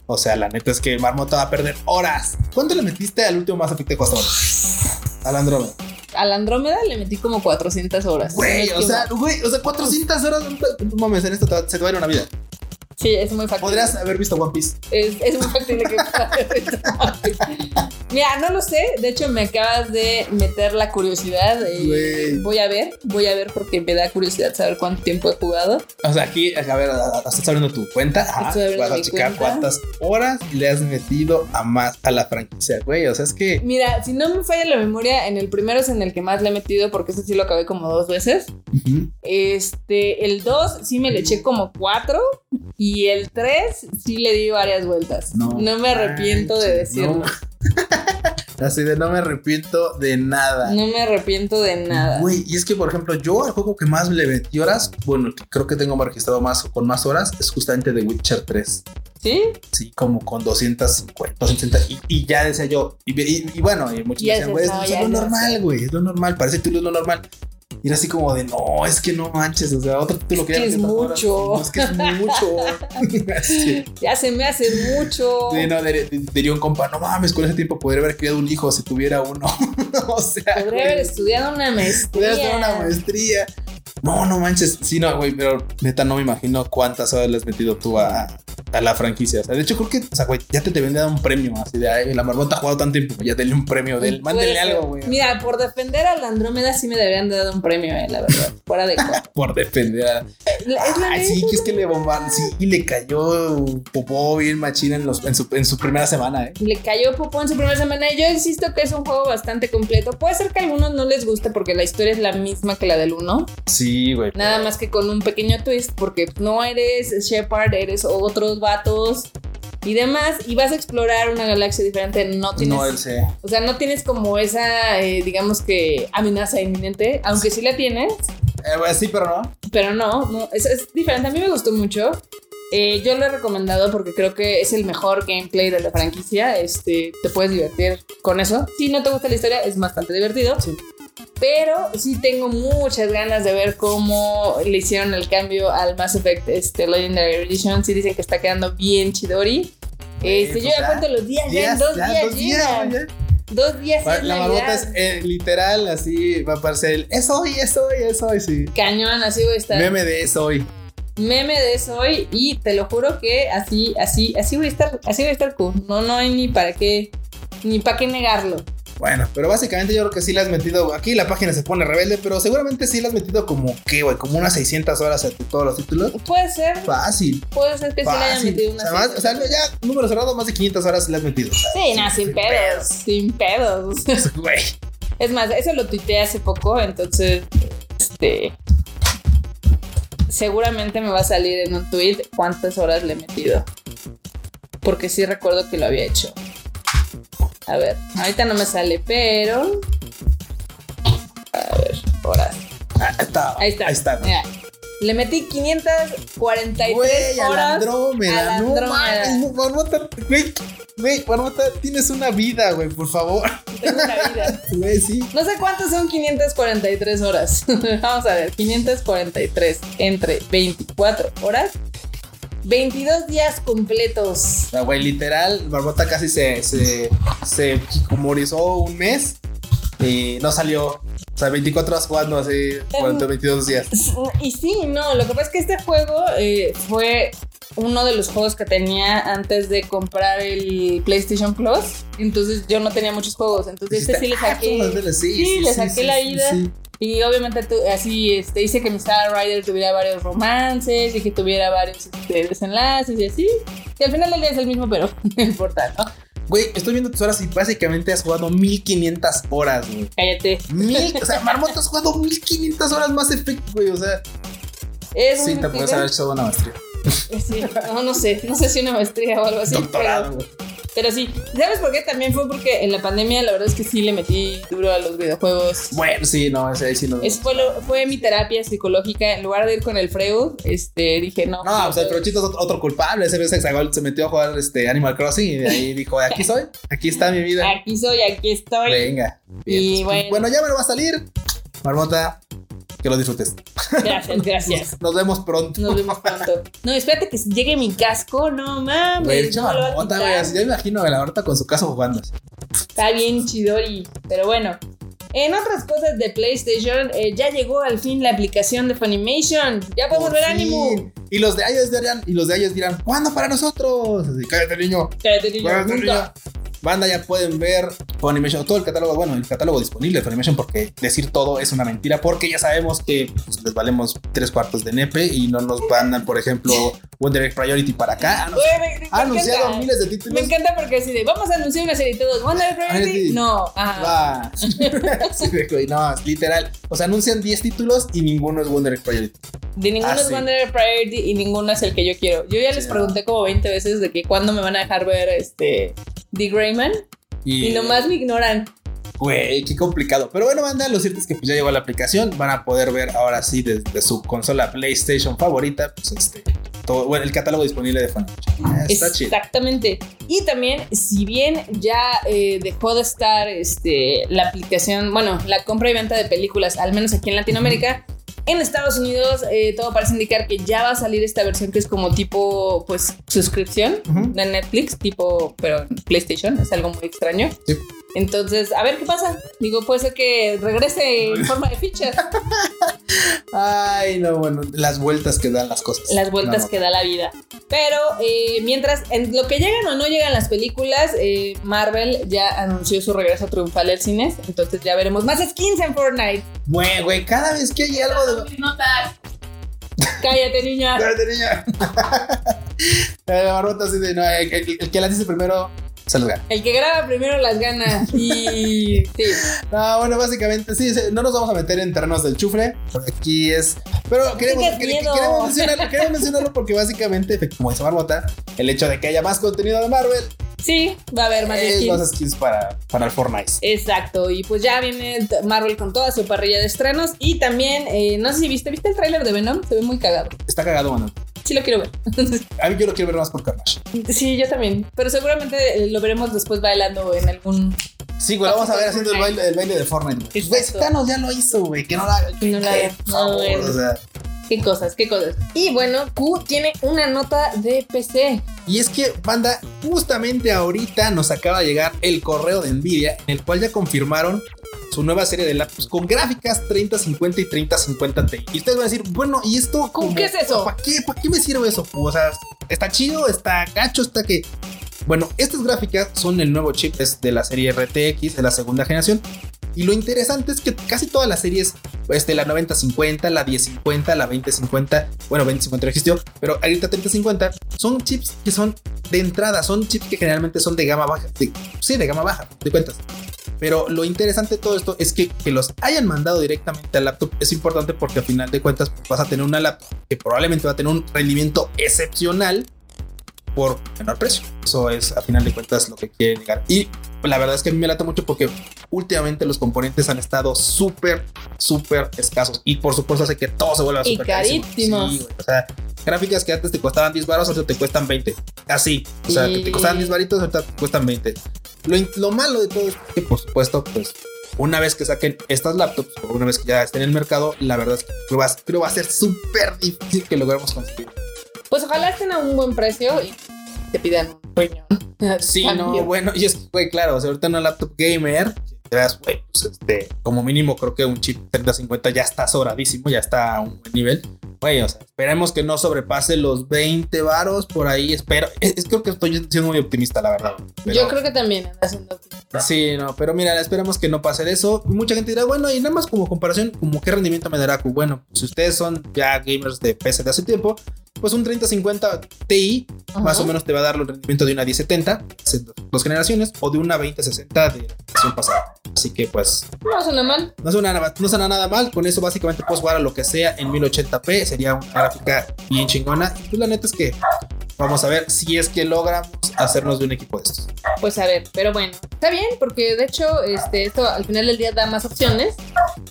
O sea, la neta es que Marmota va a perder horas. ¿Cuánto le metiste al último más efecto de horas? Al Andrómeda al Andrómeda le metí como 400 horas. Güey, o sea, güey, o sea, 400 horas. No mames, en esto se te va a ir una vida. Sí, es muy fácil. Podrías haber visto One Piece. Es, es muy factible que Mira, no lo sé. De hecho, me acabas de meter la curiosidad. voy a ver, voy a ver porque me da curiosidad saber cuánto tiempo he jugado. O sea, aquí, a ver, estás abriendo tu cuenta. Ajá, vas a checar cuántas horas le has metido a más a la franquicia, güey. O sea, es que. Mira, si no me falla la memoria, en el primero es en el que más le he metido porque ese sí lo acabé como dos veces. Este, el 2 sí me le eché como cuatro. Y el 3 sí le di varias vueltas. No, me arrepiento de decirlo. Así de no me arrepiento de nada. No me arrepiento de nada. Güey, y es que, por ejemplo, yo al juego que más le metí horas, bueno, creo que tengo registrado más con más horas, es justamente The Witcher 3. ¿Sí? Sí, como con 250, 260. Y, ya decía yo, y, bueno, y muchos decían, güey, es, lo normal, güey, es lo normal, parece que tú es lo normal. Y era así como de, no, es que no manches, o sea, otro título que ya es mucho. es que es mucho. Ya se me hace mucho. Sí, no, diría un compa, no mames, con ese tiempo podría haber criado un hijo si tuviera uno. o sea, podría haber estudiado una maestría. Podría estudiado una maestría. No, no manches. Sí, no, güey, pero neta no me imagino cuántas horas le has metido tú a, a la franquicia. O sea, de hecho, creo que, o sea, güey, ya te deben de dar un premio así de ay, la marmota ha jugado tanto tiempo, ya denle un premio de él. Mándenle algo, güey. Mira, por defender a la Andrómeda sí me deberían de dar un premio, eh, la verdad. Fuera de Por defender a. Ay, sí, que es que le bombaron. Sí, y le cayó popó bien machina en, los, en, su, en su primera semana, eh. Le cayó popó en su primera semana. Y yo insisto que es un juego bastante completo. Puede ser que a algunos no les guste porque la historia es la misma que la del 1. Sí, güey. Nada más que con un pequeño twist, porque no eres Shepard, eres otros vatos y demás, y vas a explorar una galaxia diferente, no tienes... No, él sé. O sea, no tienes como esa, eh, digamos que, amenaza inminente, aunque sí la tienes. Eh, sí, pero no. Pero no, no es, es diferente. A mí me gustó mucho. Eh, yo lo he recomendado porque creo que es el mejor gameplay de la franquicia. Este, te puedes divertir con eso. Si no te gusta la historia, es bastante divertido. Sí. Pero sí tengo muchas ganas de ver cómo le hicieron el cambio al Mass Effect este, Legendary Edition. Sí dicen que está quedando bien chidori. Este, yo ya, cuento los días, ya, en dos días, dos días, Dos días La, la marmota es eh, literal, así va a aparecer el es hoy, es hoy, es hoy, sí. Cañón, así voy a estar. Meme de es hoy. Meme de es hoy y te lo juro que así, así, así voy a estar, así voy a estar cool. No, no hay ni para qué, ni para qué negarlo. Bueno, pero básicamente yo creo que sí le has metido. Aquí la página se pone rebelde, pero seguramente sí le has metido como, ¿qué, güey? Como unas 600 horas a todos los títulos. Puede ser. Fácil. Puede ser que sí le haya metido unas. O sea, o sea, ya, número cerrado, más de 500 horas le has metido. sí, nada, sin, pedos, Sin pedos. Güey. Es más, eso lo tuiteé hace poco, entonces. Este. Seguramente me va a salir en un tweet cuántas horas le he metido. Porque sí recuerdo que lo había hecho. A ver, ahorita no me sale, pero. A ver, horas. Ah, ahí está. Ahí está. Ahí está. Le metí 543 Güey, a la horas. Andrómeda. a la no Andrómeda. mames, Marmota, güey. Güey, Marmota, tienes una vida, güey, por favor. Tengo una vida. Güey, sí. No sé cuántos son 543 horas. Vamos a ver, 543 entre 24 horas. 22 días completos. O sea, güey, literal, Marmota casi se, se, se un mes y no salió. O sea, 24 horas jugando así durante 22 días. Y sí, no, lo que pasa es que este juego eh, fue uno de los juegos que tenía antes de comprar el PlayStation Plus. Entonces yo no tenía muchos juegos. Entonces este sí le saqué. Sí, Sí, le saqué la vida. Y obviamente tu- así este, hice que mi Star Rider tuviera varios romances y que tuviera varios este, desenlaces y así. Y al final del día es el mismo, pero no importa, ¿no? Güey, estoy viendo tus horas y básicamente has jugado 1500 horas, güey. Cállate. Mil, o sea, Marmota has jugado 1500 horas más Effect, güey. O sea, Es sí, te puedes haber hecho una maestría. Sí, no, no sé, no sé si una maestría o algo así. Doctorado, pero- güey. Pero sí, ¿sabes por qué? También fue porque en la pandemia la verdad es que sí le metí duro a los videojuegos. Bueno, sí, no, ese sí no. Es, fue, lo- fue mi terapia psicológica. En lugar de ir con el Freud, este, dije, no. No, o sea, el Prochito es otro, culpable. Ese vez Hexagol se metió a jugar este Animal Crossing y de ahí dijo, aquí soy, aquí está mi vida. Aquí soy, aquí estoy. Venga. Y Bien, pues, bueno. ya me lo va a salir. Marmota, que lo disfrutes. Gracias, gracias. Nos vemos pronto. Nos vemos pronto. No, espérate que llegue mi casco, no mames. Güey, no me lo va a Marmota, quitar. güey. así Ya me imagino a la Marta con su caso jugando. Está bien chidori. Pero bueno. En otras cosas de PlayStation, eh, ya llegó al fin la aplicación de Funimation. Ya podemos ver ánimo. Y los de iOS dirán, y los de iOS dirán, ¿cuándo para nosotros? Así, cállate, niño. Cállate, niño, Cállate, niño. Banda ya pueden ver Funimation, todo el catálogo, bueno, el catálogo disponible de Funimation, porque decir todo es una mentira, porque ya sabemos que pues, les valemos tres cuartos de nepe y no nos mandan, por ejemplo, Wonder Egg Priority para acá. Han, me- me ha anunciado encanta. miles de Me títulos. encanta porque así de, vamos a anunciar una serie y todos, ¿Wonder Priority? sí. No, ajá. Sí, no, literal. O sea, anuncian 10 títulos y ninguno es Wonder Egg Priority. De ninguno Ah, es sí. Wonder Priority y ninguno es el que yo quiero. Yo ya les pregunté como 20 veces de que cuándo me van a dejar ver este The Greyman y nomás me ignoran. Güey, qué complicado. Pero bueno, banda, lo cierto es que pues ya llegó la aplicación. Van a poder ver ahora sí desde su consola PlayStation favorita, pues este, todo, bueno, el catálogo disponible de Funimation. Ah, Está chido. Exactamente. Y también, si bien ya eh, dejó de estar este, la aplicación, bueno, la compra y venta de películas, al menos aquí en Latinoamérica, en Estados Unidos eh, todo parece indicar que ya va a salir esta versión que es como tipo, pues, suscripción de Netflix, tipo, pero PlayStation, es algo muy extraño. Sí. Entonces, a ver qué pasa. Digo, puede ser que regrese en forma de fichas. Ay, no, bueno, las vueltas que dan las cosas. las vueltas No, que da la vida. Pero eh, mientras, en lo que llegan o no llegan las películas, eh, Marvel ya anunció su regreso triunfal al cines. Entonces ya veremos más skins en Fortnite. Güey, güey, cada vez que hay algo de. Cállate, niña. Cállate, niña. La barbota así de no, el, el- el que las dice primero se los gana. El que graba primero las gana. Y sí. No, bueno, básicamente sí, no nos vamos a meter en terrenos del chufre, porque aquí es. Pero queremos, queremos, mencionarlo, queremos mencionarlo porque básicamente, como dice Barbota, el hecho de que haya más contenido de Marvel Sí, va a haber más es skins. más skins para, para el Fortnite. Exacto, y pues ya viene Marvel con toda su parrilla de estrenos. Y también, eh, no sé si viste, ¿viste el tráiler de Venom? Se ve muy cagado. Está cagado, mano. Sí lo quiero ver. A mí yo lo quiero ver más por Carnage. sí, yo también. Pero seguramente eh, lo veremos después bailando en algún... Sí, güey, vamos a ver haciendo el baile, el baile de Fortnite. güey. Thanos ya lo hizo, güey, que no lo haga. Que no lo haga, no o sea. Qué cosas, qué cosas. Y bueno, Q tiene una nota de PC. Y es que, banda, justamente ahorita nos acaba de llegar el correo de Nvidia, en el cual ya confirmaron su nueva serie de laptops con gráficas 3050 y 3050 Ti. Y ustedes van a decir, bueno, ¿y esto ¿Cómo qué es eso? ¿Para qué, ¿Para qué me sirve eso? O sea, está chido, está gacho, está que. Bueno, estas gráficas son el nuevo chip de la serie RTX de la segunda generación. Y lo interesante es que casi todas las series, este, la 9050, la 1050, la 2050, bueno, 2050 no existió, pero ahorita 3050, son chips que son de entrada, son chips que generalmente son de gama baja, de- sí, de gama baja, de cuentas. Pero lo interesante de todo esto es que, que los hayan mandado directamente al laptop es importante porque al final de cuentas vas a tener una laptop que probablemente va a tener un rendimiento excepcional por menor precio. Eso es a final de cuentas lo que quiere llegar. Y la verdad es que a mí me lata mucho porque últimamente los componentes han estado súper, súper escasos. Y por supuesto hace que todo se vuelva súper carísimo. Sí, o sea, gráficas que antes te costaban 10 baros, ahorita te cuestan 20. Así. O sea, que te costaban 10 baritos, ahorita te cuestan 20. Lo, lo malo de todo es que, por supuesto, pues una vez que saquen estas laptops o una vez que ya estén en el mercado, la verdad es que creo, va, va a ser súper difícil que logremos conseguir. Pues ojalá estén a un buen precio y te pidan un riñón. Sí, no, bueno, y es que, claro, o sea, ahorita una laptop gamer, pues este, como mínimo creo que un chip 3050 ya está sobradísimo, ya está a un buen nivel. Güey, o sea, esperemos que no sobrepase los 20 varos por ahí. Espero. Es, creo que estoy siendo muy optimista, la verdad. Yo creo que también Sí, no, pero mira, esperemos que no pase eso. Mucha gente dirá, bueno, y nada más como comparación, como qué rendimiento me dará Bueno, si ustedes son ya gamers de PC de hace tiempo, pues un 3050 Ti más o menos te va a dar el rendimiento de una 1070, dos generaciones, o de una 2060 de generación pasada. Así que pues. No suena mal. No suena, nada, no suena nada mal. Con eso básicamente puedes jugar a lo que sea en 1080p. Sería una gráfica bien chingona. Y pues la neta es que vamos a ver si es que logramos hacernos de un equipo de estos. Pues a ver, pero bueno, está bien, porque de hecho, este, esto al final del día da más opciones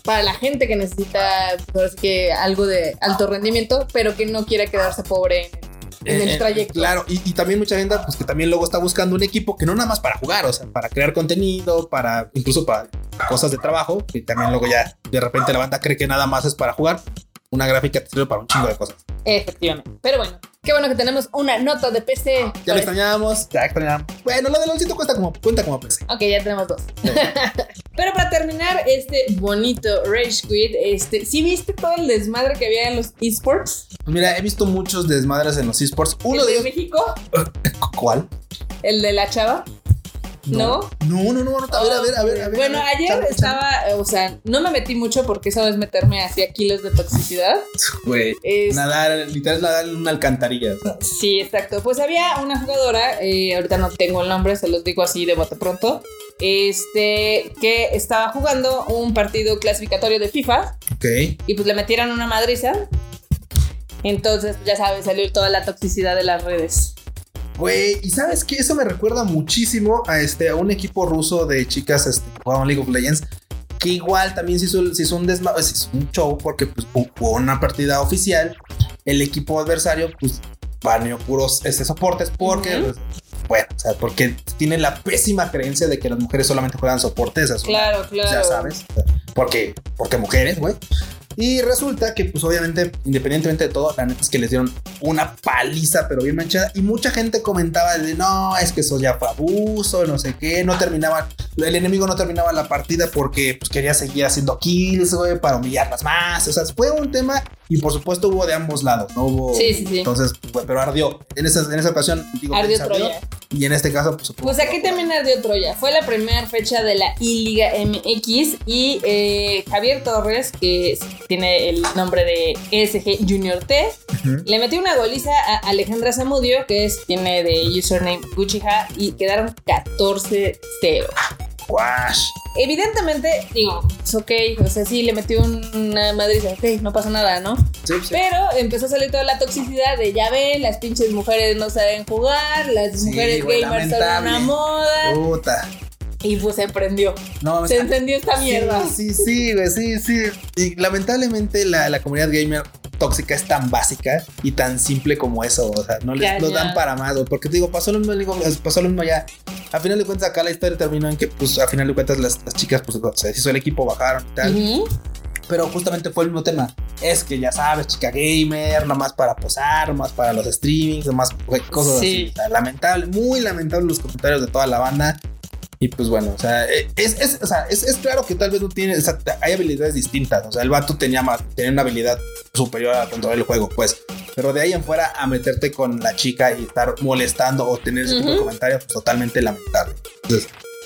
para la gente que necesita pues, que algo de alto rendimiento, pero que no quiera quedarse pobre en el en el trayecto. Claro, y, también mucha gente, pues que también luego está buscando un equipo que no nada más para jugar, o sea, para crear contenido, para incluso para cosas de trabajo, que también luego ya de repente la banda cree que nada más es para jugar. Una gráfica te sirve para un chingo de cosas. Efectivamente. Pero bueno, Qué bueno que tenemos una nota de PC. Ya lo extrañamos, ya extrañamos. Bueno, lo de LOLcito cuenta como, cuenta como PC. Ok, ya tenemos dos. Pero para terminar este bonito Rage Quit, este, ¿sí viste todo el desmadre que había en los esports? Pues mira, he visto muchos desmadres en los esports. Uno ¿El de, México? ¿Cuál? El de la chava. ¿No? No, no, no, no, a ver, a ver, a ver. A ver bueno, ayer estaba, o sea, no me metí mucho porque esa vez meterme hacia kilos de toxicidad. Güey, nadar, literal nadar en una alcantarilla. Sí, exacto. Pues había una jugadora, eh, ahorita no tengo el nombre, se los digo así de bote pronto, este, que estaba jugando un partido clasificatorio de FIFA. Ok. Y pues le metieron una madriza. Entonces, ya sabes, salió toda la toxicidad de las redes. Güey, y sabes que eso me recuerda muchísimo a este a un equipo ruso de chicas este, que jugaban League of Legends. Que igual también se hizo, un desma un show porque pues, jugó una partida oficial. El equipo adversario, pues, baneó puros este, soportes porque, pues, bueno, o sea, porque tiene la pésima creencia de que las mujeres solamente juegan soportes. claro, claro. Ya sabes. Porque, porque mujeres, güey. Y resulta que, pues obviamente, independientemente de todo, la neta es que les dieron una paliza, pero bien manchada. Y mucha gente comentaba de no, es que eso ya fue abuso, no sé qué. No terminaba, el enemigo no terminaba la partida porque pues, quería seguir haciendo kills, güey, para humillarlas más. O sea, fue un tema y por supuesto hubo de ambos lados, ¿no? Hubo. Sí, sí, sí. Entonces, pues, pero ardió. En esa, en esa ocasión, digo, ardió Troya. Y en este caso, pues. Pues aquí también ardió Troya. Fue la primera fecha de la I-Liga MX y eh, Javier Torres, que tiene el nombre de ESG Junior T, le metió una goliza a Alejandra Zamudio, que es, tiene de username Gucciha, y quedaron 14-0. Wash. Evidentemente, digo, es ok, o sea, sí, le metió una madre ok, no pasa nada, ¿no? Sí, sí. Pero empezó a salir toda la toxicidad de, ya ven, las pinches mujeres no saben jugar, las mujeres gamers son una moda. Puta. Y pues se prendió. No, se encendió esta mierda. Sí, sí, güey, sí, sí. Y lamentablemente la, la comunidad gamer tóxica es tan básica y tan simple como eso. O sea, no les lo dan para más. Porque te digo, pasó lo mismo, digo, pasó lo mismo ya. A final de cuentas, acá la historia terminó en que, pues, a final de cuentas, las, chicas, pues, se hizo el equipo, bajaron y tal. Pero justamente fue el mismo tema. Es que ya sabes, chica gamer, nomás para posar, nomás para los streamings, nomás cosas así. lamentable, muy lamentable los comentarios de toda la banda. Y pues bueno, o sea, eh, es, es, o sea, es, es claro que tal vez no tiene, o sea, hay habilidades distintas. O sea, el vato tenía más, tenía una habilidad superior a controlar el juego, pues. Pero de ahí en fuera a meterte con la chica y estar molestando o tener ese tipo de comentarios, pues totalmente lamentable.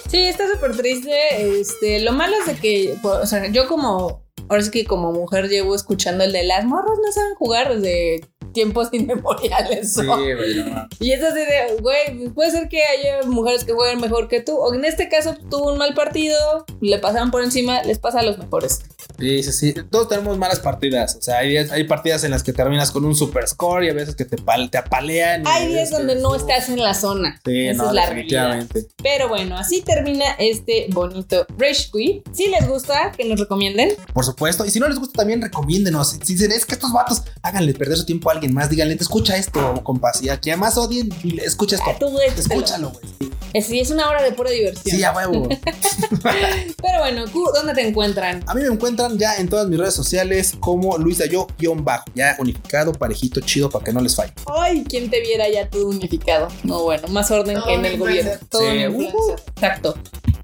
sí, está súper triste. Este, lo malo es de que, o sea, yo como, ahora sí que como mujer llevo escuchando el de las morras no saben jugar desde tiempos inmemoriales. Sí, güey, no. Y es así de, güey, puede ser que haya mujeres que jueguen mejor que tú. O en este caso tuvo un mal partido, le pasaron por encima, les pasa a los mejores. Sí, sí, sí. Todos tenemos malas partidas. O sea, hay, hay partidas en las que terminas con un super score y a veces que te, te apalean. Hay días donde no estás en la zona. Sí, Esa no, es la realidad. Pero bueno, así termina este bonito Rage Quit. Si les gusta, que nos recomienden. Por supuesto. Y si no les gusta, también recomiéndenos. Si dicen, es que estos vatos, háganle perder su tiempo a alguien más. Díganle, te escucha esto, compas. Y a quien más odien, escucha esto. Ah, tú, Escúchalo, güey. Es, sí, es una hora de pura diversión. Sí, a huevo. Pero bueno, Q, ¿dónde te encuentran? A mí me encuentran ya en todas mis redes sociales como Luis Dayo guion bajo. Ya unificado, parejito, chido para que no les falle. Ay, ¿quién te viera ya todo unificado? No, bueno, más orden Todo que en el gobierno. Todo Sí, un influencer. Exacto.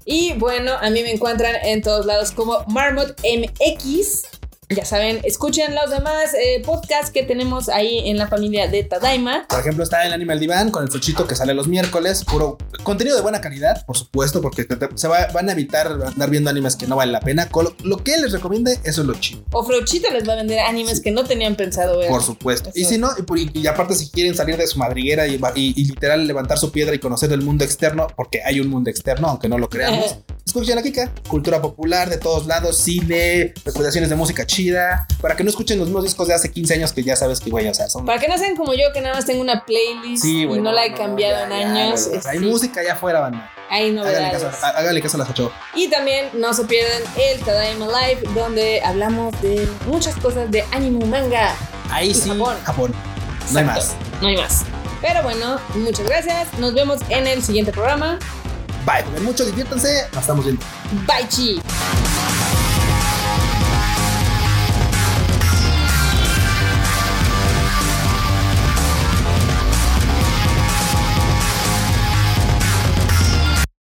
Y bueno, a mí me encuentran en todos lados como Marmot MX. Ya saben, escuchen los demás eh, podcasts que tenemos ahí en la familia de Tadaima. Por ejemplo, está el Animal Divan con el Fochito que sale los miércoles. Puro contenido de buena calidad, por supuesto, porque se va- van a evitar andar viendo animes que no valen la pena. Lo, lo que les recomiende, eso es lo chido. O Frochito les va a vender animes que no tenían pensado ver. Por supuesto. Y si no, y, aparte, si quieren salir de su madriguera y, va- y- y literal levantar su piedra y conocer el mundo externo, porque hay un mundo externo, aunque no lo creamos, escuchen a Kika. Cultura popular de todos lados, cine, recomendaciones de música chida, para que no escuchen los mismos discos de hace 15 años que ya sabes que, güey, o sea, son. Para que no sean como yo, que nada más tengo una playlist Sí, y no, la he cambiado ya, en ya, años. güey, este, Hay música allá afuera, banda. hay Háganle novedades. caso, há- háganle caso a las ocho. Y también no se pierdan el Tadaima Live, donde hablamos de muchas cosas de anime, manga. Ahí Y sí, Japón. Japón. No hay más. No hay más. Pero bueno, muchas gracias. Nos vemos en el siguiente programa. Bye, comen mucho, diviértanse. Nos estamos viendo. Bye, chi.